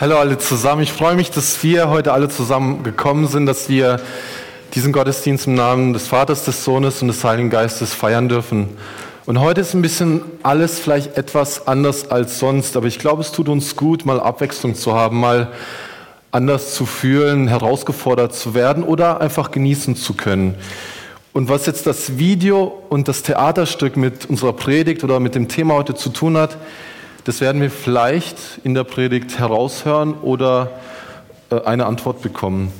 Hallo alle zusammen. Ich freue mich, dass wir heute alle zusammen gekommen sind, dass wir diesen Gottesdienst im Namen des Vaters, des Sohnes und des Heiligen Geistes feiern dürfen. Und heute ist ein bisschen alles vielleicht etwas anders als sonst, aber ich glaube, es tut uns gut, mal Abwechslung zu haben, mal anders zu fühlen, herausgefordert zu werden oder einfach genießen zu können. Und was jetzt das Video und das Theaterstück mit unserer Predigt oder mit dem Thema heute zu tun hat, das werden wir vielleicht in der Predigt heraushören oder äh, eine Antwort bekommen.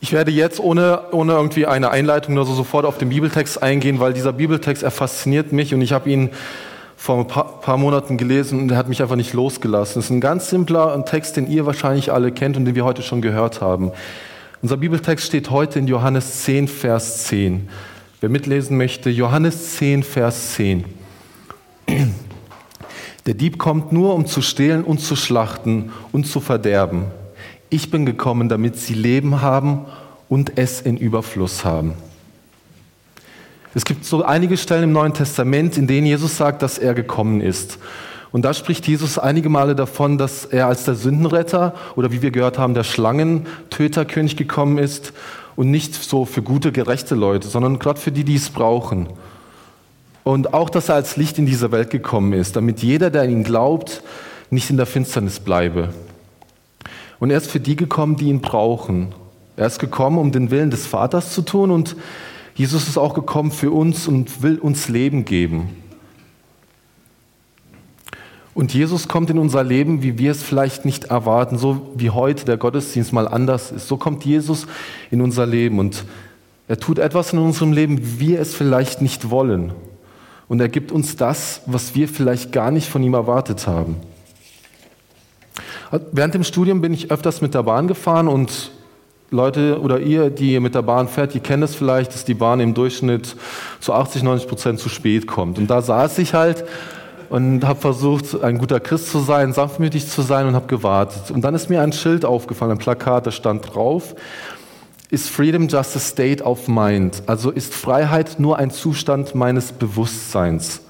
Ich werde jetzt ohne, ohne irgendwie eine Einleitung oder so sofort auf den Bibeltext eingehen, weil dieser Bibeltext, er fasziniert mich und ich habe ihn vor ein paar, paar, Monaten gelesen und er hat mich einfach nicht losgelassen. Es ist ein ganz simpler Text, den ihr wahrscheinlich alle kennt und den wir heute schon gehört haben. Unser Bibeltext steht heute in Johannes 10, Vers 10. Wer mitlesen möchte, Johannes 10, Vers 10. Der Dieb kommt nur, um zu stehlen und zu schlachten und zu verderben. Ich bin gekommen, damit sie Leben haben und es in Überfluss haben. Es gibt so einige Stellen im Neuen Testament, in denen Jesus sagt, dass er gekommen ist. Und da spricht Jesus einige Male davon, dass er als der Sündenretter oder wie wir gehört haben, der Schlangentöterkönig gekommen ist und nicht so für gute, gerechte Leute, sondern gerade für die, die es brauchen. Und auch, dass er als Licht in diese Welt gekommen ist, damit jeder, der an ihn glaubt, nicht in der Finsternis bleibe. Und er ist für die gekommen, die ihn brauchen. Er ist gekommen, um den Willen des Vaters zu tun und Jesus ist auch gekommen für uns und will uns Leben geben. Und Jesus kommt in unser Leben, wie wir es vielleicht nicht erwarten, so wie heute der Gottesdienst mal anders ist. So kommt Jesus in unser Leben und er tut etwas in unserem Leben, wie wir es vielleicht nicht wollen. Und er gibt uns das, was wir vielleicht gar nicht von ihm erwartet haben. Während dem Studium bin ich öfters mit der Bahn gefahren und Leute oder ihr, die mit der Bahn fährt, die kennen es vielleicht, dass die Bahn im Durchschnitt zu 80, 90 Prozent zu spät kommt. Und da saß ich halt und habe versucht, ein guter Christ zu sein, sanftmütig zu sein und habe gewartet. Und dann ist mir ein Schild aufgefallen, ein Plakat, da stand drauf, ist Freedom just a state of mind? Also ist Freiheit nur ein Zustand meines Bewusstseins?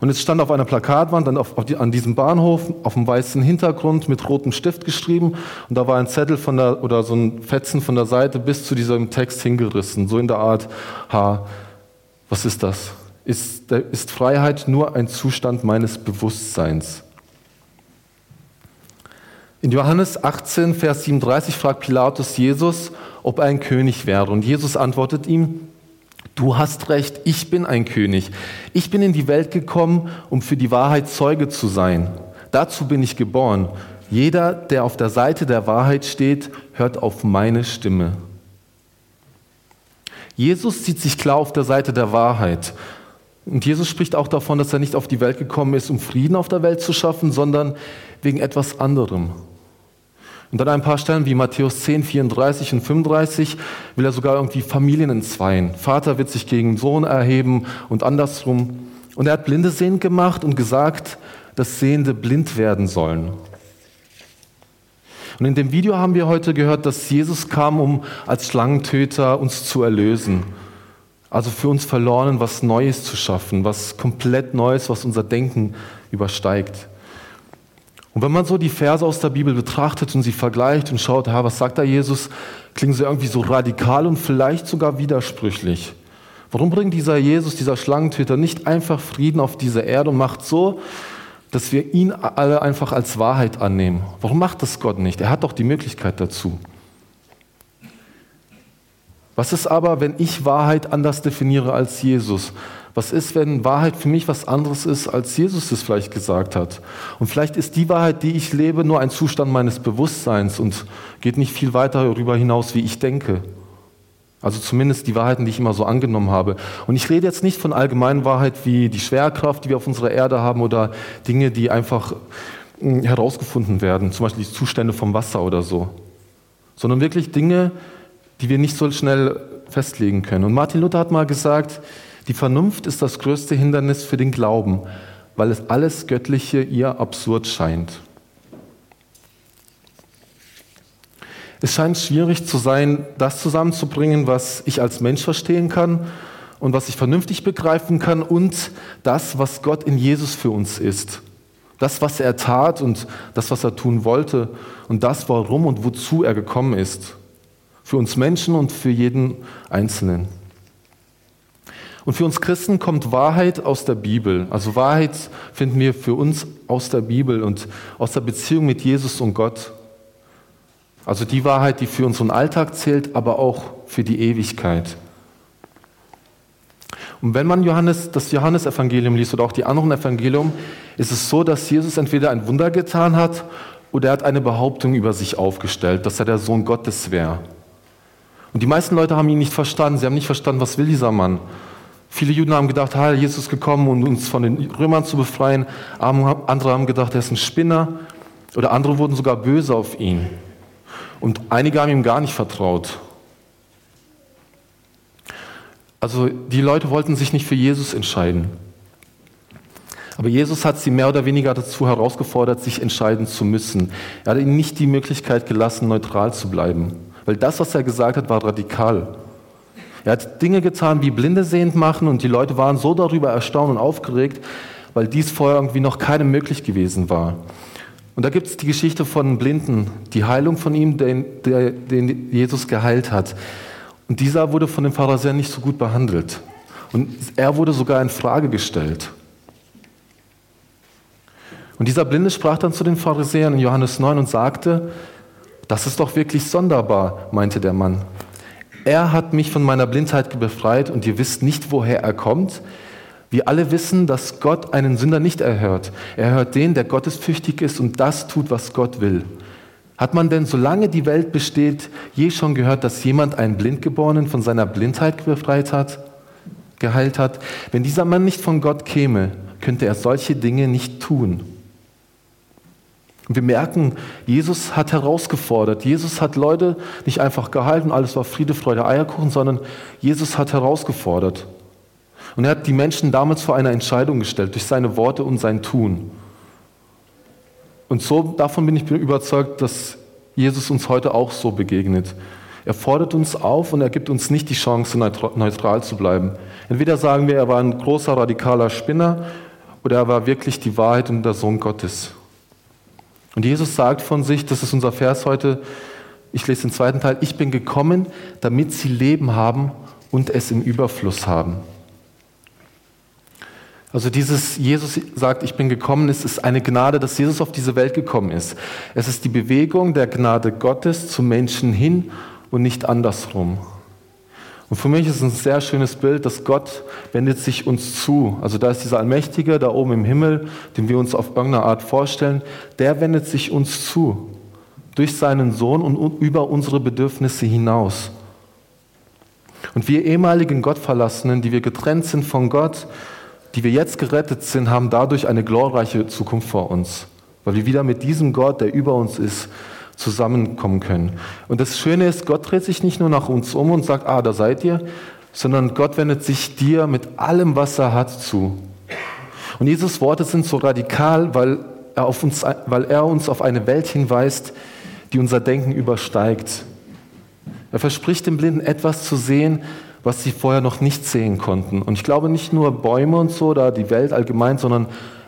Und es stand auf einer Plakatwand auf, auf die, an diesem Bahnhof auf einem weißen Hintergrund mit rotem Stift geschrieben und da war ein Zettel von der, oder so ein Fetzen von der Seite bis zu diesem Text hingerissen, so in der Art, ha, was ist das? Ist, ist Freiheit nur ein Zustand meines Bewusstseins? In Johannes 18, Vers 37 fragt Pilatus Jesus, ob er ein König wäre. Und Jesus antwortet ihm, du hast recht, ich bin ein König. Ich bin in die Welt gekommen, um für die Wahrheit Zeuge zu sein. Dazu bin ich geboren. Jeder, der auf der Seite der Wahrheit steht, hört auf meine Stimme. Jesus sieht sich klar auf der Seite der Wahrheit. Und Jesus spricht auch davon, dass er nicht auf die Welt gekommen ist, um Frieden auf der Welt zu schaffen, sondern wegen etwas anderem. Und an ein paar Stellen wie Matthäus 10, 34 und 35 will er sogar irgendwie Familien entzweien. Vater wird sich gegen Sohn erheben und andersrum. Und er hat Blinde sehend gemacht und gesagt, dass Sehende blind werden sollen. Und in dem Video haben wir heute gehört, dass Jesus kam, um als Schlangentöter uns zu erlösen. Also für uns Verlorenen was Neues zu schaffen, was komplett Neues, was unser Denken übersteigt. Und wenn man so die Verse aus der Bibel betrachtet und sie vergleicht und schaut, ha, was sagt da Jesus, klingen sie irgendwie so radikal und vielleicht sogar widersprüchlich. Warum bringt dieser Jesus, dieser Schlangentöter, nicht einfach Frieden auf diese Erde und macht so, dass wir ihn alle einfach als Wahrheit annehmen? Warum macht das Gott nicht? Er hat doch die Möglichkeit dazu. Was ist aber, wenn ich Wahrheit anders definiere als Jesus? Was ist, wenn Wahrheit für mich was anderes ist, als Jesus es vielleicht gesagt hat? Und vielleicht ist die Wahrheit, die ich lebe, nur ein Zustand meines Bewusstseins und geht nicht viel weiter darüber hinaus, wie ich denke. Also zumindest die Wahrheiten, die ich immer so angenommen habe. Und ich rede jetzt nicht von allgemeinen Wahrheit wie die Schwerkraft, die wir auf unserer Erde haben oder Dinge, die einfach hm, herausgefunden werden, zum Beispiel die Zustände vom Wasser oder so, sondern wirklich Dinge, die wir nicht so schnell festlegen können. Und Martin Luther hat mal gesagt, die Vernunft ist das größte Hindernis für den Glauben, weil es alles Göttliche ihr absurd scheint. Es scheint schwierig zu sein, das zusammenzubringen, was ich als Mensch verstehen kann und was ich vernünftig begreifen kann und das, was Gott in Jesus für uns ist. Das, was er tat und das, was er tun wollte und das, warum und wozu er gekommen ist. Für uns Menschen und für jeden Einzelnen. Und für uns Christen kommt Wahrheit aus der Bibel. Also Wahrheit finden wir für uns aus der Bibel und aus der Beziehung mit Jesus und Gott. Also die Wahrheit, die für unseren Alltag zählt, aber auch für die Ewigkeit. Und wenn man Johannes, das Johannesevangelium liest oder auch die anderen Evangelium, ist es so, dass Jesus entweder ein Wunder getan hat oder er hat eine Behauptung über sich aufgestellt, dass er der Sohn Gottes wäre. Und die meisten Leute haben ihn nicht verstanden. Sie haben nicht verstanden, was will dieser Mann. Viele Juden haben gedacht, ha, Jesus ist gekommen, um uns von den Römern zu befreien. Andere haben gedacht, er ist ein Spinner. Oder andere wurden sogar böse auf ihn. Und einige haben ihm gar nicht vertraut. Also die Leute wollten sich nicht für Jesus entscheiden. Aber Jesus hat sie mehr oder weniger dazu herausgefordert, sich entscheiden zu müssen. Er hat ihnen nicht die Möglichkeit gelassen, neutral zu bleiben. Weil das, was er gesagt hat, war radikal. Er hat Dinge getan, wie Blinde sehend machen und die Leute waren so darüber erstaunt und aufgeregt, weil dies vorher irgendwie noch keinem möglich gewesen war. Und da gibt es die Geschichte von Blinden, die Heilung von ihm, den, der, den Jesus geheilt hat. Und dieser wurde von den Pharisäern nicht so gut behandelt. Und er wurde sogar in Frage gestellt. Und dieser Blinde sprach dann zu den Pharisäern in Johannes 9 und sagte, das ist doch wirklich sonderbar, meinte der Mann. Er hat mich von meiner Blindheit befreit und ihr wisst nicht, woher er kommt. Wir alle wissen, dass Gott einen Sünder nicht erhört. Er hört den, der gottesfürchtig ist und das tut, was Gott will. Hat man denn, solange die Welt besteht, je schon gehört, dass jemand einen Blindgeborenen von seiner Blindheit befreit hat, geheilt hat? Wenn dieser Mann nicht von Gott käme, könnte er solche Dinge nicht tun. Und wir merken, Jesus hat herausgefordert. Jesus hat Leute nicht einfach gehalten, alles war Friede, Freude, Eierkuchen, sondern Jesus hat herausgefordert. Und er hat die Menschen damals vor eine Entscheidung gestellt, durch seine Worte und sein Tun. Und so, davon bin ich überzeugt, dass Jesus uns heute auch so begegnet. Er fordert uns auf und er gibt uns nicht die Chance, neutral zu bleiben. Entweder sagen wir, er war ein großer radikaler Spinner oder er war wirklich die Wahrheit und der Sohn Gottes. Und Jesus sagt von sich, das ist unser Vers heute, ich lese den zweiten Teil, ich bin gekommen, damit sie Leben haben und es im Überfluss haben. Also dieses Jesus sagt, ich bin gekommen, es ist eine Gnade, dass Jesus auf diese Welt gekommen ist. Es ist die Bewegung der Gnade Gottes zum Menschen hin und nicht andersrum. Und für mich ist es ein sehr schönes Bild, dass Gott wendet sich uns zu. Also da ist dieser Allmächtige da oben im Himmel, den wir uns auf irgendeine Art vorstellen, der wendet sich uns zu. Durch seinen Sohn und über unsere Bedürfnisse hinaus. Und wir ehemaligen Gottverlassenen, die wir getrennt sind von Gott, die wir jetzt gerettet sind, haben dadurch eine glorreiche Zukunft vor uns. Weil wir wieder mit diesem Gott, der über uns ist, zusammenkommen können. Und das Schöne ist, Gott dreht sich nicht nur nach uns um und sagt, ah, da seid ihr, sondern Gott wendet sich dir mit allem, was er hat, zu. Und Jesus Worte sind so radikal, weil er, auf uns, weil er uns auf eine Welt hinweist, die unser Denken übersteigt. Er verspricht den Blinden etwas zu sehen, was sie vorher noch nicht sehen konnten. Und ich glaube nicht nur Bäume und so oder die Welt allgemein, sondern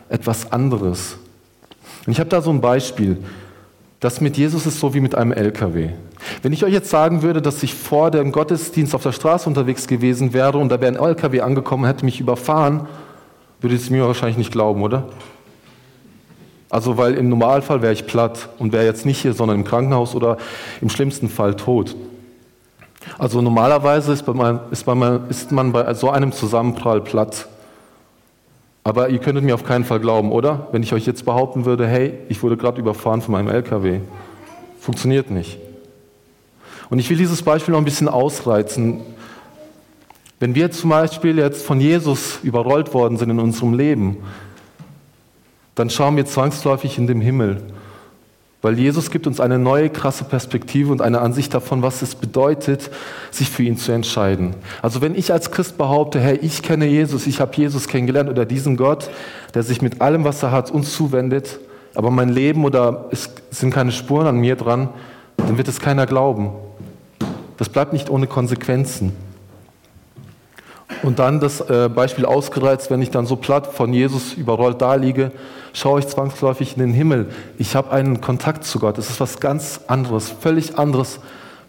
etwas anderes. Und ich habe da so ein Beispiel. Das mit Jesus ist so wie mit einem LKW. Wenn ich euch jetzt sagen würde, dass ich vor dem Gottesdienst auf der Straße unterwegs gewesen wäre und da wäre ein LKW angekommen und hätte mich überfahren, würdet ihr es mir wahrscheinlich nicht glauben, oder? Also, weil im Normalfall wäre ich platt und wäre jetzt nicht hier, sondern im Krankenhaus oder im schlimmsten Fall tot. Also normalerweise ist, man, ist, man, ist man bei so einem Zusammenprall platt. Aber ihr könntet mir auf keinen Fall glauben, oder? Wenn ich euch jetzt behaupten würde, hey, ich wurde gerade überfahren von meinem LKW. Funktioniert nicht. Und ich will dieses Beispiel noch ein bisschen ausreizen. Wenn wir zum Beispiel jetzt von Jesus überrollt worden sind in unserem Leben, dann schauen wir zwangsläufig in den Himmel weil Jesus gibt uns eine neue, krasse Perspektive und eine Ansicht davon, was es bedeutet, sich für ihn zu entscheiden. Also wenn ich als Christ behaupte, hey, ich kenne Jesus, ich habe Jesus kennengelernt oder diesen Gott, der sich mit allem, was er hat, uns zuwendet, aber mein Leben oder es sind keine Spuren an mir dran, dann wird es keiner glauben. Das bleibt nicht ohne Konsequenzen. Und dann das äh, Beispiel ausgereizt, wenn ich dann so platt von Jesus überrollt da liege, schaue ich zwangsläufig in den Himmel. Ich habe einen Kontakt zu Gott. Es ist was ganz anderes, völlig anderes,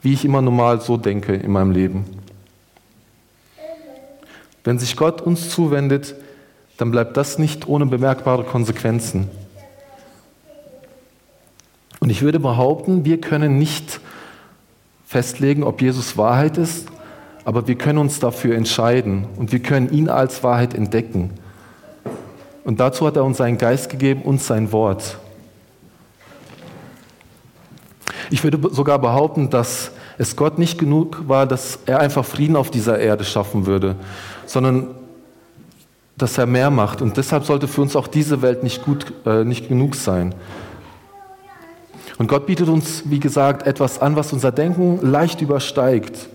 wie ich immer normal so denke in meinem Leben. Wenn sich Gott uns zuwendet, dann bleibt das nicht ohne bemerkbare Konsequenzen. Und ich würde behaupten, wir können nicht festlegen, ob Jesus Wahrheit ist, aber wir können uns dafür entscheiden und wir können ihn als Wahrheit entdecken. Und dazu hat er uns seinen Geist gegeben und sein Wort. Ich würde sogar behaupten, dass es Gott nicht genug war, dass er einfach Frieden auf dieser Erde schaffen würde, sondern dass er mehr macht. Und deshalb sollte für uns auch diese Welt nicht, gut, äh, nicht genug sein. Und Gott bietet uns, wie gesagt, etwas an, was unser Denken leicht übersteigt.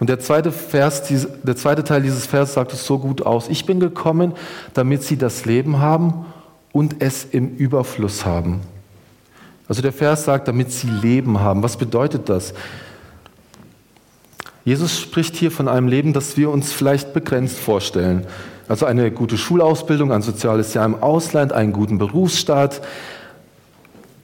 Und der zweite, Vers, der zweite Teil dieses Vers sagt es so gut aus. Ich bin gekommen, damit sie das Leben haben und es im Überfluss haben. Also der Vers sagt, damit sie Leben haben. Was bedeutet das? Jesus spricht hier von einem Leben, das wir uns vielleicht begrenzt vorstellen. Also eine gute Schulausbildung, ein soziales Jahr im Ausland, einen guten Berufsstart,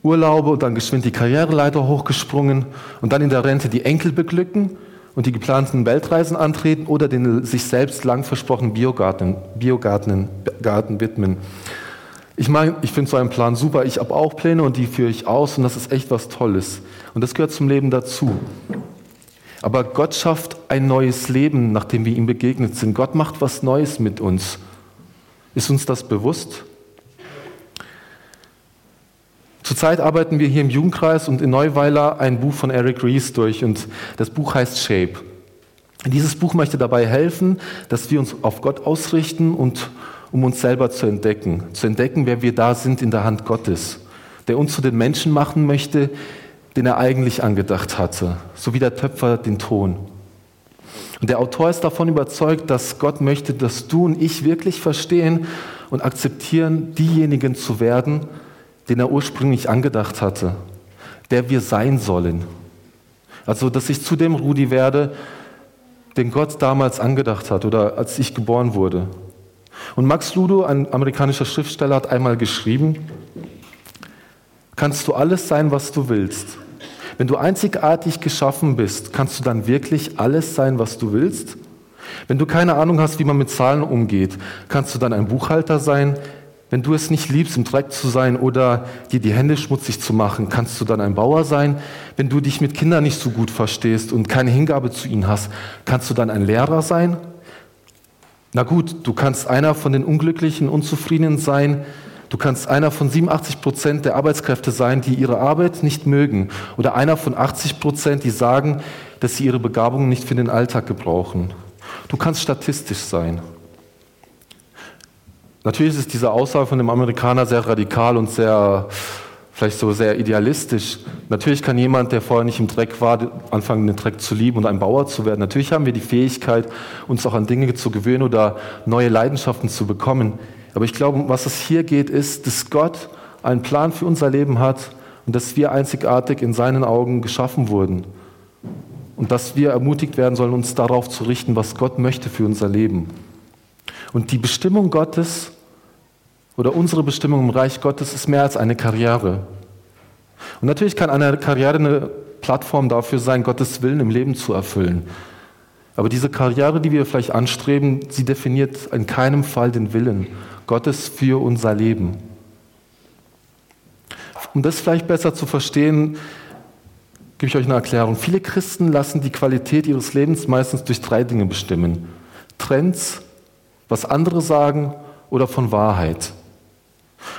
Urlaube und dann geschwind die Karriereleiter hochgesprungen und dann in der Rente die Enkel beglücken und die geplanten Weltreisen antreten oder den sich selbst lang versprochenen Biogarten, Biogarten Garten widmen. Ich meine, ich finde so einen Plan super. Ich habe auch Pläne und die führe ich aus und das ist echt was Tolles. Und das gehört zum Leben dazu. Aber Gott schafft ein neues Leben, nachdem wir ihm begegnet sind. Gott macht was Neues mit uns. Ist uns das bewusst? Zurzeit arbeiten wir hier im Jugendkreis und in Neuweiler ein Buch von Eric Rees durch und das Buch heißt Shape. Dieses Buch möchte dabei helfen, dass wir uns auf Gott ausrichten und um uns selber zu entdecken, zu entdecken, wer wir da sind in der Hand Gottes, der uns zu den Menschen machen möchte, den er eigentlich angedacht hatte, so wie der Töpfer den Ton. Und der Autor ist davon überzeugt, dass Gott möchte, dass du und ich wirklich verstehen und akzeptieren, diejenigen zu werden, den er ursprünglich angedacht hatte, der wir sein sollen. Also, dass ich zu dem Rudi werde, den Gott damals angedacht hat oder als ich geboren wurde. Und Max Ludo, ein amerikanischer Schriftsteller, hat einmal geschrieben, kannst du alles sein, was du willst. Wenn du einzigartig geschaffen bist, kannst du dann wirklich alles sein, was du willst? Wenn du keine Ahnung hast, wie man mit Zahlen umgeht, kannst du dann ein Buchhalter sein, wenn du es nicht liebst, im Dreck zu sein oder dir die Hände schmutzig zu machen, kannst du dann ein Bauer sein. Wenn du dich mit Kindern nicht so gut verstehst und keine Hingabe zu ihnen hast, kannst du dann ein Lehrer sein. Na gut, du kannst einer von den Unglücklichen, Unzufriedenen sein. Du kannst einer von 87 Prozent der Arbeitskräfte sein, die ihre Arbeit nicht mögen. Oder einer von 80 Prozent, die sagen, dass sie ihre Begabungen nicht für den Alltag gebrauchen. Du kannst statistisch sein. Natürlich ist diese Aussage von dem Amerikaner sehr radikal und sehr, vielleicht so sehr idealistisch. Natürlich kann jemand, der vorher nicht im Dreck war, anfangen, den Dreck zu lieben und ein Bauer zu werden. Natürlich haben wir die Fähigkeit, uns auch an Dinge zu gewöhnen oder neue Leidenschaften zu bekommen. Aber ich glaube, was es hier geht, ist, dass Gott einen Plan für unser Leben hat und dass wir einzigartig in seinen Augen geschaffen wurden. Und dass wir ermutigt werden sollen, uns darauf zu richten, was Gott möchte für unser Leben. Und die Bestimmung Gottes oder unsere Bestimmung im Reich Gottes ist mehr als eine Karriere. Und natürlich kann eine Karriere eine Plattform dafür sein, Gottes Willen im Leben zu erfüllen. Aber diese Karriere, die wir vielleicht anstreben, sie definiert in keinem Fall den Willen Gottes für unser Leben. Um das vielleicht besser zu verstehen, gebe ich euch eine Erklärung. Viele Christen lassen die Qualität ihres Lebens meistens durch drei Dinge bestimmen. Trends, was andere sagen oder von Wahrheit.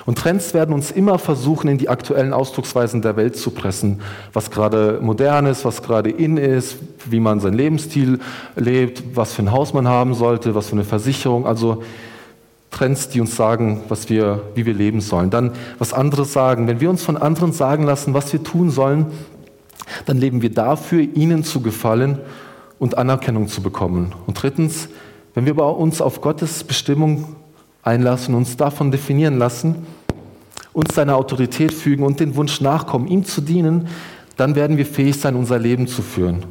Und Trends werden uns immer versuchen, in die aktuellen Ausdrucksweisen der Welt zu pressen, was gerade modern ist, was gerade in ist, wie man seinen Lebensstil lebt, was für ein Haus man haben sollte, was für eine Versicherung. Also Trends, die uns sagen, was wir, wie wir leben sollen. Dann, was andere sagen. Wenn wir uns von anderen sagen lassen, was wir tun sollen, dann leben wir dafür, ihnen zu gefallen und Anerkennung zu bekommen. Und drittens, wenn wir uns auf Gottes Bestimmung einlassen, uns davon definieren lassen, uns seiner Autorität fügen und den Wunsch nachkommen, ihm zu dienen, dann werden wir fähig sein, unser Leben zu führen,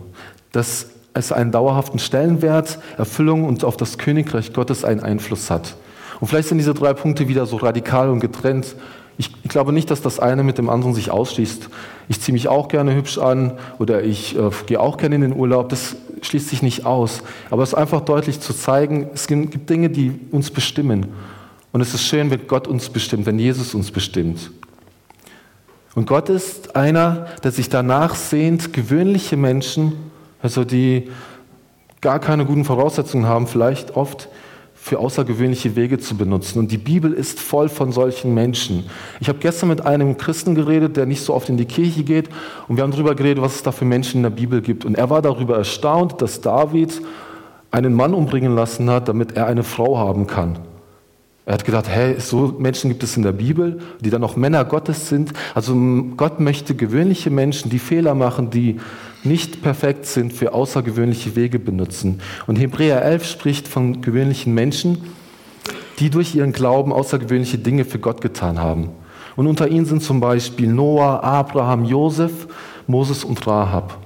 das es einen dauerhaften Stellenwert, Erfüllung und auf das Königreich Gottes einen Einfluss hat. Und vielleicht sind diese drei Punkte wieder so radikal und getrennt. Ich, ich glaube nicht, dass das eine mit dem anderen sich ausschließt. Ich ziehe mich auch gerne hübsch an oder ich äh, gehe auch gerne in den Urlaub. Das schließt sich nicht aus. Aber es ist einfach deutlich zu zeigen, es gibt Dinge, die uns bestimmen. Und es ist schön, wenn Gott uns bestimmt, wenn Jesus uns bestimmt. Und Gott ist einer, der sich danach sehnt, gewöhnliche Menschen, also die gar keine guten Voraussetzungen haben, vielleicht oft für außergewöhnliche Wege zu benutzen. Und die Bibel ist voll von solchen Menschen. Ich habe gestern mit einem Christen geredet, der nicht so oft in die Kirche geht, und wir haben darüber geredet, was es da für Menschen in der Bibel gibt. Und er war darüber erstaunt, dass David einen Mann umbringen lassen hat, damit er eine Frau haben kann. Er hat gedacht, hey, so Menschen gibt es in der Bibel, die dann auch Männer Gottes sind. Also Gott möchte gewöhnliche Menschen, die Fehler machen, die nicht perfekt sind, für außergewöhnliche Wege benutzen. Und Hebräer 11 spricht von gewöhnlichen Menschen, die durch ihren Glauben außergewöhnliche Dinge für Gott getan haben. Und unter ihnen sind zum Beispiel Noah, Abraham, Josef, Moses und Rahab.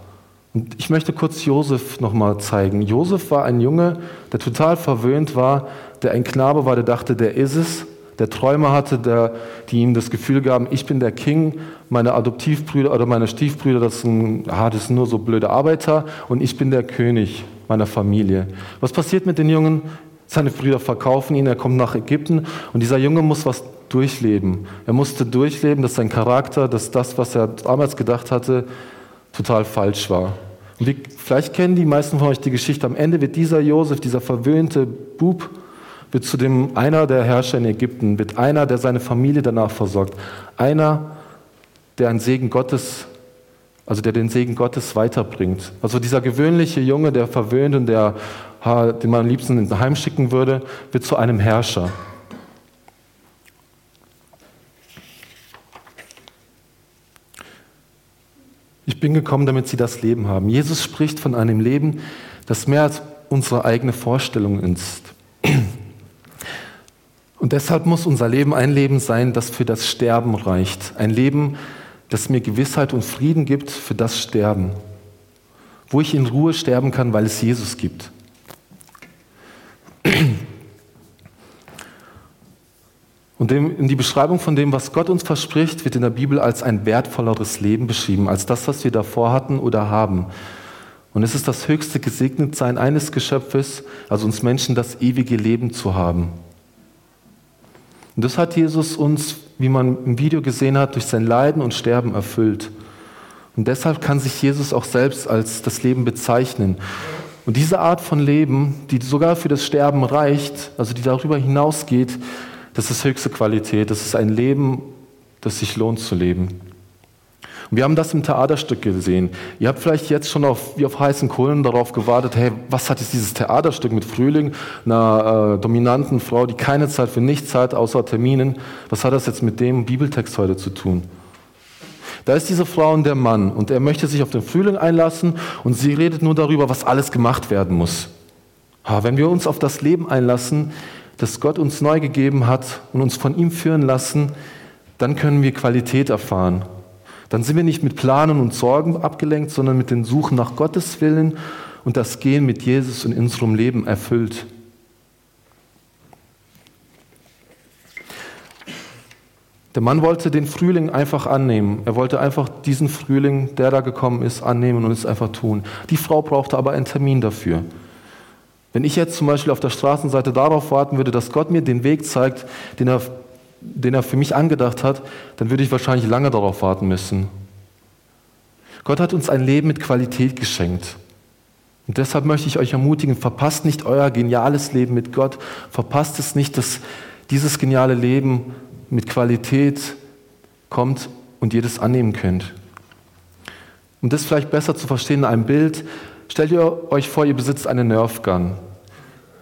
Und ich möchte kurz Josef nochmal zeigen. Josef war ein Junge, der total verwöhnt war, der ein Knabe war, der dachte, der ist es, der Träume hatte, der, die ihm das Gefühl gaben, ich bin der King, meine Adoptivbrüder oder meine Stiefbrüder, das sind, ah, das sind nur so blöde Arbeiter und ich bin der König meiner Familie. Was passiert mit den Jungen? Seine Brüder verkaufen ihn, er kommt nach Ägypten und dieser Junge muss was durchleben. Er musste durchleben, dass sein Charakter, dass das, was er damals gedacht hatte, total falsch war. Und wie, vielleicht kennen die meisten von euch die Geschichte. Am Ende wird dieser Josef, dieser verwöhnte Bub, wird zu dem einer der Herrscher in Ägypten, wird einer, der seine Familie danach versorgt, einer, der einen Segen Gottes, also der den Segen Gottes weiterbringt. Also dieser gewöhnliche Junge, der verwöhnt und der, den man am liebsten ins Heim schicken würde, wird zu einem Herrscher. Ich bin gekommen, damit sie das Leben haben. Jesus spricht von einem Leben, das mehr als unsere eigene Vorstellung ist. Und deshalb muss unser Leben ein Leben sein, das für das Sterben reicht. Ein Leben, das mir Gewissheit und Frieden gibt für das Sterben. Wo ich in Ruhe sterben kann, weil es Jesus gibt. Und in die Beschreibung von dem, was Gott uns verspricht, wird in der Bibel als ein wertvolleres Leben beschrieben, als das, was wir davor hatten oder haben. Und es ist das höchste Gesegnetsein eines Geschöpfes, also uns Menschen, das ewige Leben zu haben. Und das hat Jesus uns, wie man im Video gesehen hat, durch sein Leiden und Sterben erfüllt. Und deshalb kann sich Jesus auch selbst als das Leben bezeichnen. Und diese Art von Leben, die sogar für das Sterben reicht, also die darüber hinausgeht, das ist höchste Qualität. Das ist ein Leben, das sich lohnt zu leben. Und wir haben das im Theaterstück gesehen. Ihr habt vielleicht jetzt schon auf, wie auf heißen Kohlen darauf gewartet, hey, was hat jetzt dieses Theaterstück mit Frühling, einer äh, dominanten Frau, die keine Zeit für nichts hat, außer Terminen, was hat das jetzt mit dem Bibeltext heute zu tun? Da ist diese Frau und der Mann und er möchte sich auf den Frühling einlassen und sie redet nur darüber, was alles gemacht werden muss. wenn wir uns auf das Leben einlassen, das Gott uns neu gegeben hat und uns von ihm führen lassen, dann können wir Qualität erfahren. Dann sind wir nicht mit Planen und Sorgen abgelenkt, sondern mit den Suchen nach Gottes Willen und das Gehen mit Jesus in unserem Leben erfüllt. Der Mann wollte den Frühling einfach annehmen. Er wollte einfach diesen Frühling, der da gekommen ist, annehmen und es einfach tun. Die Frau brauchte aber einen Termin dafür. Wenn ich jetzt zum Beispiel auf der Straßenseite darauf warten würde, dass Gott mir den Weg zeigt, den er, den er für mich angedacht hat, dann würde ich wahrscheinlich lange darauf warten müssen. Gott hat uns ein Leben mit Qualität geschenkt. Und deshalb möchte ich euch ermutigen, verpasst nicht euer geniales Leben mit Gott, verpasst es nicht, dass dieses geniale Leben mit Qualität kommt und ihr das annehmen könnt. Um das vielleicht besser zu verstehen in einem Bild, Stellt ihr euch vor, ihr besitzt eine Nerf Gun.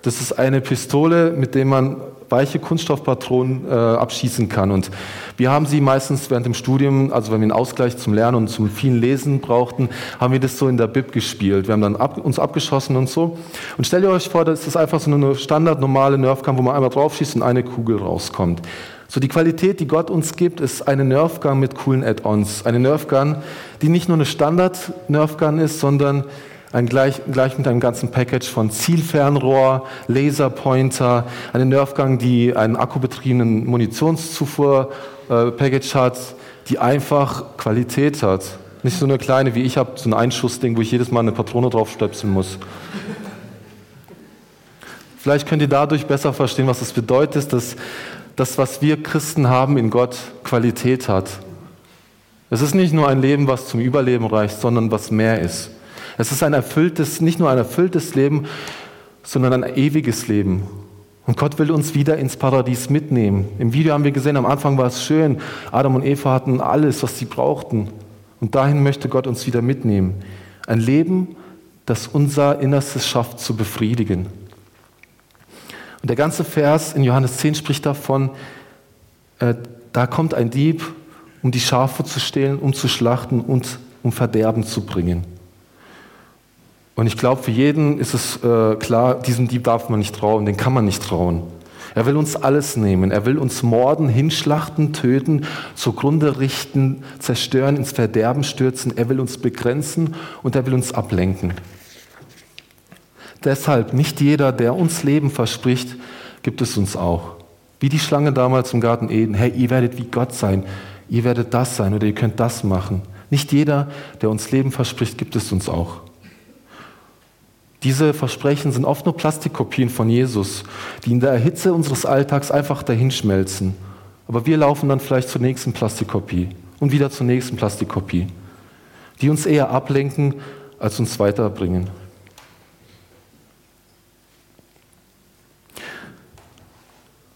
Das ist eine Pistole, mit der man weiche Kunststoffpatronen äh, abschießen kann. Und wir haben sie meistens während dem Studium, also wenn wir einen Ausgleich zum Lernen und zum vielen Lesen brauchten, haben wir das so in der Bib gespielt. Wir haben dann ab, uns abgeschossen und so. Und stellt ihr euch vor, das ist einfach so eine standard normale Nerfgun, wo man einmal draufschießt und eine Kugel rauskommt. So die Qualität, die Gott uns gibt, ist eine Nerfgun mit coolen Add-ons. Eine Nerfgun, die nicht nur eine Standard-Nerfgun ist, sondern ein gleich, gleich mit einem ganzen Package von Zielfernrohr, Laserpointer, eine Nerfgang, die einen akkubetriebenen Munitionszufuhr-Package äh, hat, die einfach Qualität hat. Nicht so eine kleine wie ich habe, so ein Einschussding, wo ich jedes Mal eine Patrone draufstöpseln muss. Vielleicht könnt ihr dadurch besser verstehen, was es das bedeutet, dass das, was wir Christen haben in Gott, Qualität hat. Es ist nicht nur ein Leben, was zum Überleben reicht, sondern was mehr ist. Es ist ein erfülltes, nicht nur ein erfülltes Leben, sondern ein ewiges Leben. Und Gott will uns wieder ins Paradies mitnehmen. Im Video haben wir gesehen, am Anfang war es schön. Adam und Eva hatten alles, was sie brauchten. Und dahin möchte Gott uns wieder mitnehmen. Ein Leben, das unser Innerstes schafft zu befriedigen. Und der ganze Vers in Johannes 10 spricht davon, äh, da kommt ein Dieb, um die Schafe zu stehlen, um zu schlachten und um Verderben zu bringen. Und ich glaube, für jeden ist es äh, klar, diesem Dieb darf man nicht trauen, den kann man nicht trauen. Er will uns alles nehmen. Er will uns morden, hinschlachten, töten, zugrunde richten, zerstören, ins Verderben stürzen. Er will uns begrenzen und er will uns ablenken. Deshalb, nicht jeder, der uns Leben verspricht, gibt es uns auch. Wie die Schlange damals im Garten Eden. Hey, ihr werdet wie Gott sein. Ihr werdet das sein oder ihr könnt das machen. Nicht jeder, der uns Leben verspricht, gibt es uns auch. Diese Versprechen sind oft nur Plastikkopien von Jesus, die in der Hitze unseres Alltags einfach dahinschmelzen. Aber wir laufen dann vielleicht zur nächsten Plastikkopie und wieder zur nächsten Plastikkopie, die uns eher ablenken, als uns weiterbringen.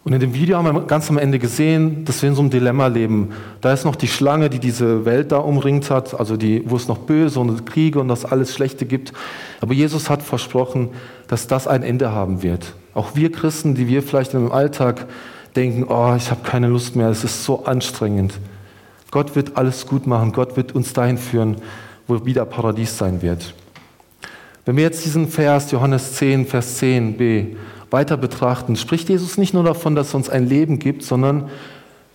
Und in dem Video haben wir ganz am Ende gesehen, dass wir in so einem Dilemma leben. Da ist noch die Schlange, die diese Welt da umringt hat, also die, wo es noch Böse und Kriege und das alles Schlechte gibt. Aber Jesus hat versprochen, dass das ein Ende haben wird. Auch wir Christen, die wir vielleicht im Alltag denken, oh, ich habe keine Lust mehr, es ist so anstrengend. Gott wird alles gut machen, Gott wird uns dahin führen, wo wieder Paradies sein wird. Wenn wir jetzt diesen Vers, Johannes 10, Vers 10b, weiter betrachten, spricht Jesus nicht nur davon, dass er uns ein Leben gibt, sondern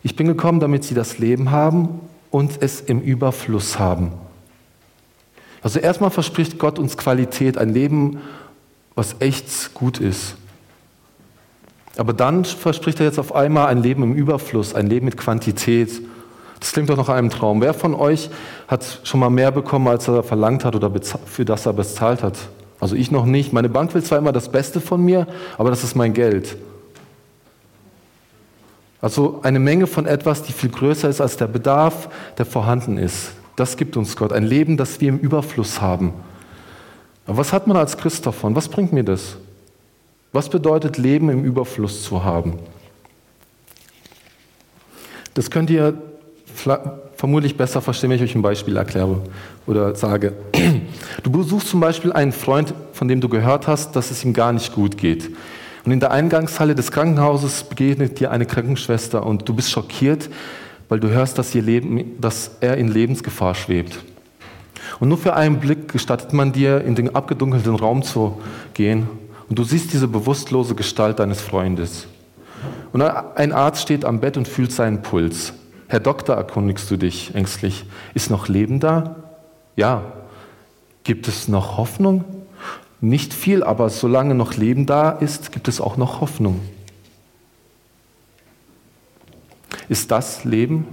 ich bin gekommen, damit sie das Leben haben und es im Überfluss haben. Also erstmal verspricht Gott uns Qualität, ein Leben, was echt gut ist. Aber dann verspricht er jetzt auf einmal ein Leben im Überfluss, ein Leben mit Quantität. Das klingt doch nach einem Traum. Wer von euch hat schon mal mehr bekommen, als er verlangt hat oder für das er bezahlt hat? Also ich noch nicht. Meine Bank will zwar immer das Beste von mir, aber das ist mein Geld. Also eine Menge von etwas, die viel größer ist als der Bedarf, der vorhanden ist. Das gibt uns Gott. Ein Leben, das wir im Überfluss haben. Aber was hat man als Christ davon? Was bringt mir das? Was bedeutet Leben im Überfluss zu haben? Das könnt ihr vermutlich besser verstehen, wenn ich euch ein Beispiel erkläre oder sage. Du besuchst zum Beispiel einen Freund, von dem du gehört hast, dass es ihm gar nicht gut geht. Und in der Eingangshalle des Krankenhauses begegnet dir eine Krankenschwester und du bist schockiert, weil du hörst, dass, Leben, dass er in Lebensgefahr schwebt. Und nur für einen Blick gestattet man dir, in den abgedunkelten Raum zu gehen und du siehst diese bewusstlose Gestalt deines Freundes. Und ein Arzt steht am Bett und fühlt seinen Puls. Herr Doktor, erkundigst du dich ängstlich, ist noch Leben da? Ja. Gibt es noch Hoffnung? Nicht viel, aber solange noch Leben da ist, gibt es auch noch Hoffnung. Ist das Leben?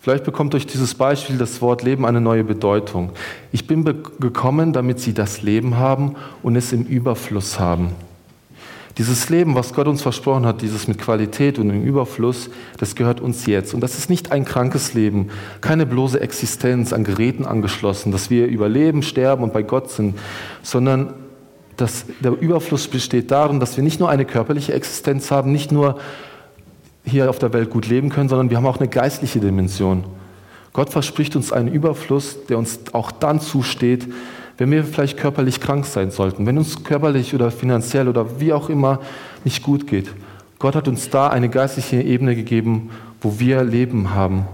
Vielleicht bekommt durch dieses Beispiel das Wort Leben eine neue Bedeutung. Ich bin gekommen, damit Sie das Leben haben und es im Überfluss haben. Dieses Leben, was Gott uns versprochen hat, dieses mit Qualität und im Überfluss, das gehört uns jetzt. Und das ist nicht ein krankes Leben, keine bloße Existenz an Geräten angeschlossen, dass wir überleben, sterben und bei Gott sind, sondern dass der Überfluss besteht darin, dass wir nicht nur eine körperliche Existenz haben, nicht nur hier auf der Welt gut leben können, sondern wir haben auch eine geistliche Dimension. Gott verspricht uns einen Überfluss, der uns auch dann zusteht, wenn wir vielleicht körperlich krank sein sollten, wenn uns körperlich oder finanziell oder wie auch immer nicht gut geht. Gott hat uns da eine geistliche Ebene gegeben, wo wir Leben haben.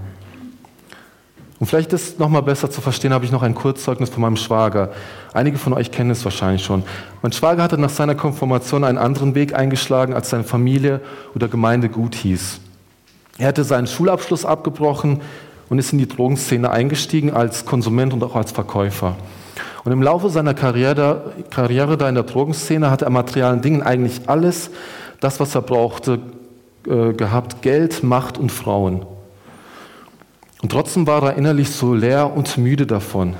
Um vielleicht das nochmal besser zu verstehen, habe ich noch ein Kurzzeugnis von meinem Schwager. Einige von euch kennen es wahrscheinlich schon. Mein Schwager hatte nach seiner Konfirmation einen anderen Weg eingeschlagen, als seine Familie oder Gemeinde gut hieß. Er hatte seinen Schulabschluss abgebrochen und ist in die Drogenszene eingestiegen als Konsument und auch als Verkäufer. Und im Laufe seiner Karriere, Karriere da in der Drogenszene hatte er materialen Dingen eigentlich alles, das, was er brauchte, äh, gehabt. Geld, Macht und Frauen. Und trotzdem war er innerlich so leer und müde davon.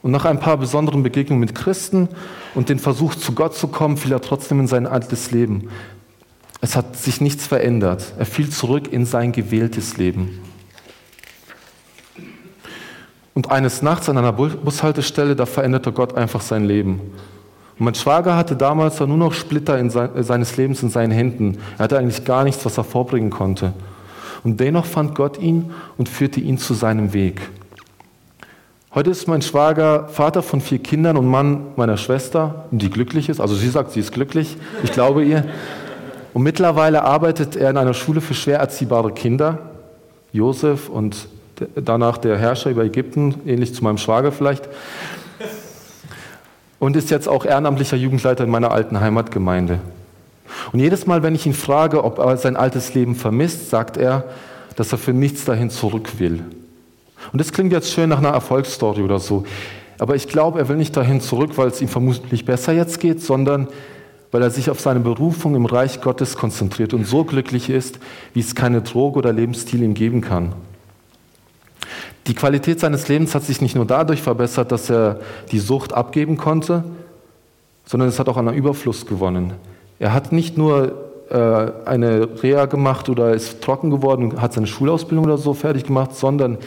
Und nach ein paar besonderen Begegnungen mit Christen und dem Versuch, zu Gott zu kommen, fiel er trotzdem in sein altes Leben. Es hat sich nichts verändert. Er fiel zurück in sein gewähltes Leben. Und eines Nachts an einer Bushaltestelle, da veränderte Gott einfach sein Leben. Und mein Schwager hatte damals nur noch Splitter in sein, seines Lebens in seinen Händen. Er hatte eigentlich gar nichts, was er vorbringen konnte. Und dennoch fand Gott ihn und führte ihn zu seinem Weg. Heute ist mein Schwager Vater von vier Kindern und Mann meiner Schwester, die glücklich ist. Also sie sagt, sie ist glücklich. Ich glaube ihr. Und mittlerweile arbeitet er in einer Schule für schwer erziehbare Kinder. Josef und danach der Herrscher über Ägypten, ähnlich zu meinem Schwager vielleicht. Und ist jetzt auch ehrenamtlicher Jugendleiter in meiner alten Heimatgemeinde. Und jedes Mal, wenn ich ihn frage, ob er sein altes Leben vermisst, sagt er, dass er für nichts dahin zurück will. Und das klingt jetzt schön nach einer Erfolgsstory oder so. Aber ich glaube, er will nicht dahin zurück, weil es ihm vermutlich besser jetzt geht, sondern weil er sich auf seine Berufung im Reich Gottes konzentriert und so glücklich ist, wie es keine Droge oder Lebensstil ihm geben kann. Die Qualität seines Lebens hat sich nicht nur dadurch verbessert, dass er die Sucht abgeben konnte, sondern es hat auch einen Überfluss gewonnen. Er hat nicht nur äh, eine Reha gemacht oder ist trocken geworden und hat seine Schulausbildung oder so fertig gemacht, sondern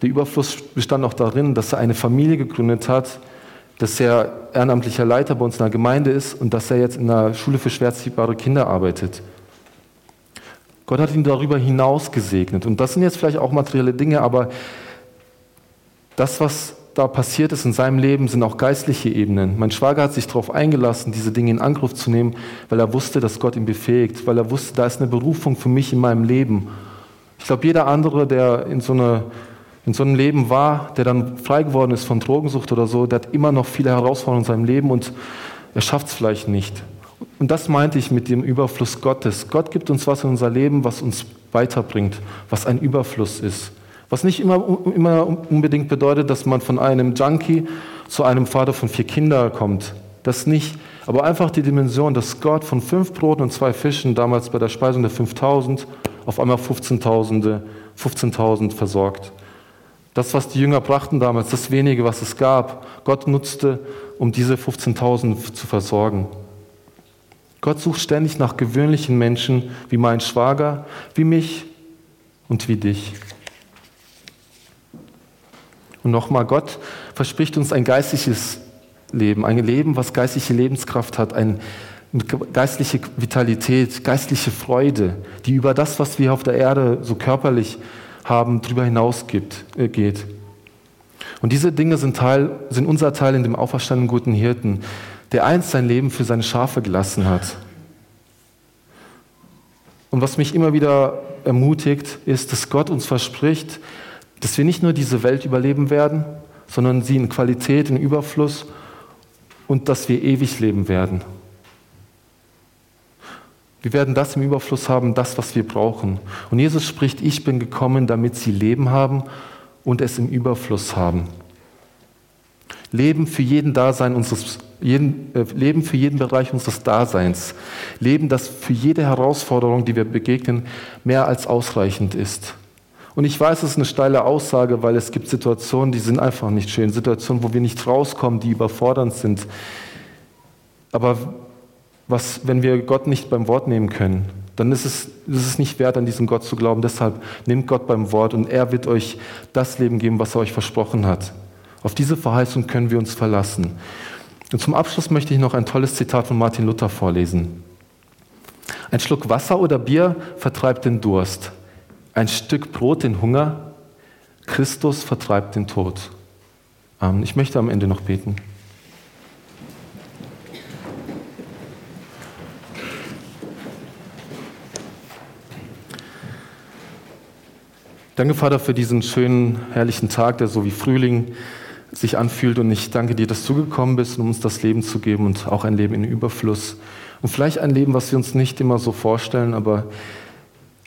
der Überfluss bestand auch darin, dass er eine Familie gegründet hat, dass er ehrenamtlicher Leiter bei uns in der Gemeinde ist und dass er jetzt in einer Schule für schwer erziehbare Kinder arbeitet. Gott hat ihn darüber hinaus gesegnet. Und das sind jetzt vielleicht auch materielle Dinge, aber das, was da passiert ist in seinem Leben, sind auch geistliche Ebenen. Mein Schwager hat sich darauf eingelassen, diese Dinge in Angriff zu nehmen, weil er wusste, dass Gott ihn befähigt, weil er wusste, da ist eine Berufung für mich in meinem Leben. Ich glaube, jeder andere, der in so, eine, in so einem Leben war, der dann frei geworden ist von Drogensucht oder so, der hat immer noch viele Herausforderungen in seinem Leben und er schafft es vielleicht nicht. Und das meinte ich mit dem Überfluss Gottes. Gott gibt uns was in unser Leben, was uns weiterbringt, was ein Überfluss ist. Was nicht immer, immer unbedingt bedeutet, dass man von einem Junkie zu einem Vater von vier Kindern kommt. Das nicht. Aber einfach die Dimension, dass Gott von fünf Broten und zwei Fischen, damals bei der Speisung der 5000, auf einmal 15.000 15 versorgt. Das, was die Jünger brachten damals, das wenige, was es gab, Gott nutzte, um diese 15.000 zu versorgen. Gott sucht ständig nach gewöhnlichen Menschen wie mein Schwager, wie mich und wie dich. Und nochmal, Gott verspricht uns ein geistliches Leben, ein Leben, was geistliche Lebenskraft hat, ein, geistliche Vitalität, geistliche Freude, die über das, was wir auf der Erde so körperlich haben, darüber hinaus gibt, äh, geht. Und diese Dinge sind, Teil, sind unser Teil in dem auferstandenen guten Hirten, der einst sein Leben für seine Schafe gelassen hat. Und was mich immer wieder ermutigt, ist, dass Gott uns verspricht, dass wir nicht nur diese Welt überleben werden, sondern sie in Qualität, in Überfluss und dass wir ewig leben werden. Wir werden das im Überfluss haben, das, was wir brauchen. Und Jesus spricht, ich bin gekommen, damit sie Leben haben und es im Überfluss haben. Leben für jeden Dasein unseres, jeden, äh, Leben für jeden Bereich unseres Daseins. Leben, das für jede Herausforderung, die wir begegnen, mehr als ausreichend ist. Und ich weiß, es ist eine steile Aussage, weil es gibt Situationen, die sind einfach nicht schön, Situationen, wo wir nicht rauskommen, die überfordernd sind. Aber was, wenn wir Gott nicht beim Wort nehmen können, dann ist es, ist es nicht wert, an diesen Gott zu glauben. Deshalb nehmt Gott beim Wort und er wird euch das Leben geben, was er euch versprochen hat. Auf diese Verheißung können wir uns verlassen. Und zum Abschluss möchte ich noch ein tolles Zitat von Martin Luther vorlesen. Ein Schluck Wasser oder Bier vertreibt den Durst ein Stück Brot den Hunger, Christus vertreibt den Tod. Amen. Ich möchte am Ende noch beten. Danke, Vater, für diesen schönen, herrlichen Tag, der so wie Frühling sich anfühlt. Und ich danke dir, dass du gekommen bist, um uns das Leben zu geben und auch ein Leben in Überfluss. Und vielleicht ein Leben, was wir uns nicht immer so vorstellen, aber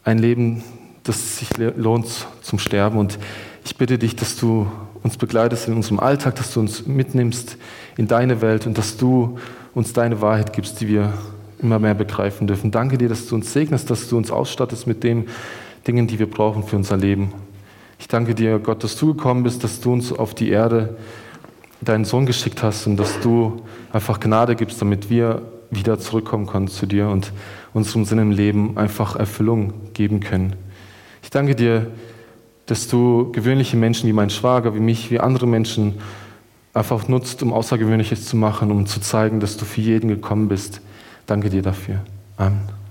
ein Leben, dass es sich lohnt zum Sterben. Und Ich bitte dich, dass du uns begleitest in unserem Alltag, dass du uns mitnimmst in deine Welt und dass du uns deine Wahrheit gibst, die wir immer mehr begreifen dürfen. Danke dir, dass du uns segnest, dass du uns ausstattest mit den Dingen, die wir brauchen für unser Leben. Ich danke dir, Gott, dass du gekommen bist, dass du uns auf die Erde deinen Sohn geschickt hast und dass du einfach Gnade gibst, damit wir wieder zurückkommen können zu dir und unserem Sinn im Leben einfach Erfüllung geben können. Ich danke dir, dass du gewöhnliche Menschen wie mein Schwager, wie mich, wie andere Menschen einfach nutzt, um Außergewöhnliches zu machen, um zu zeigen, dass du für jeden gekommen bist. Danke dir dafür. Amen.